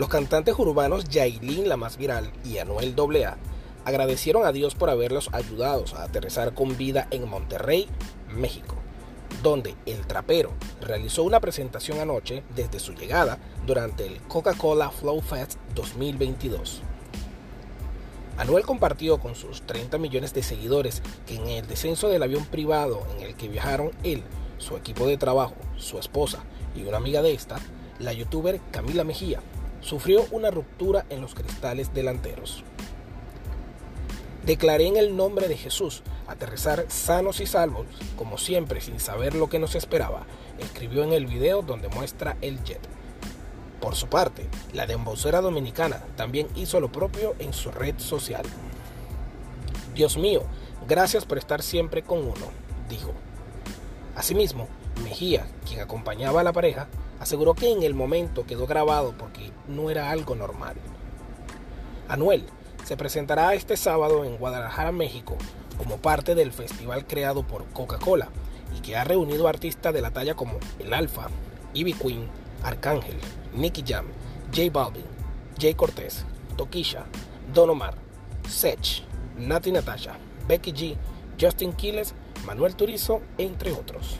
Los cantantes urbanos Yailin, la más viral, y Anuel AA agradecieron a Dios por haberlos ayudado a aterrizar con vida en Monterrey, México, donde el trapero realizó una presentación anoche desde su llegada durante el Coca-Cola Flow Fest 2022. Anuel compartió con sus 30 millones de seguidores que en el descenso del avión privado en el que viajaron él, su equipo de trabajo, su esposa y una amiga de esta, la youtuber Camila Mejía, sufrió una ruptura en los cristales delanteros. Declaré en el nombre de Jesús aterrizar sanos y salvos, como siempre sin saber lo que nos esperaba, escribió en el video donde muestra el jet. Por su parte, la dembocera dominicana también hizo lo propio en su red social. Dios mío, gracias por estar siempre con uno, dijo. Asimismo, Mejía, quien acompañaba a la pareja, aseguró que en el momento quedó grabado porque no era algo normal. Anuel se presentará este sábado en Guadalajara, México, como parte del festival creado por Coca-Cola y que ha reunido artistas de la talla como El Alfa, Ivy Queen, Arcángel, Nicky Jam, J Balvin, Jay Cortez, Tokisha, Don Omar, Sech, Nati Natasha, Becky G, Justin Quiles, Manuel Turizo, entre otros.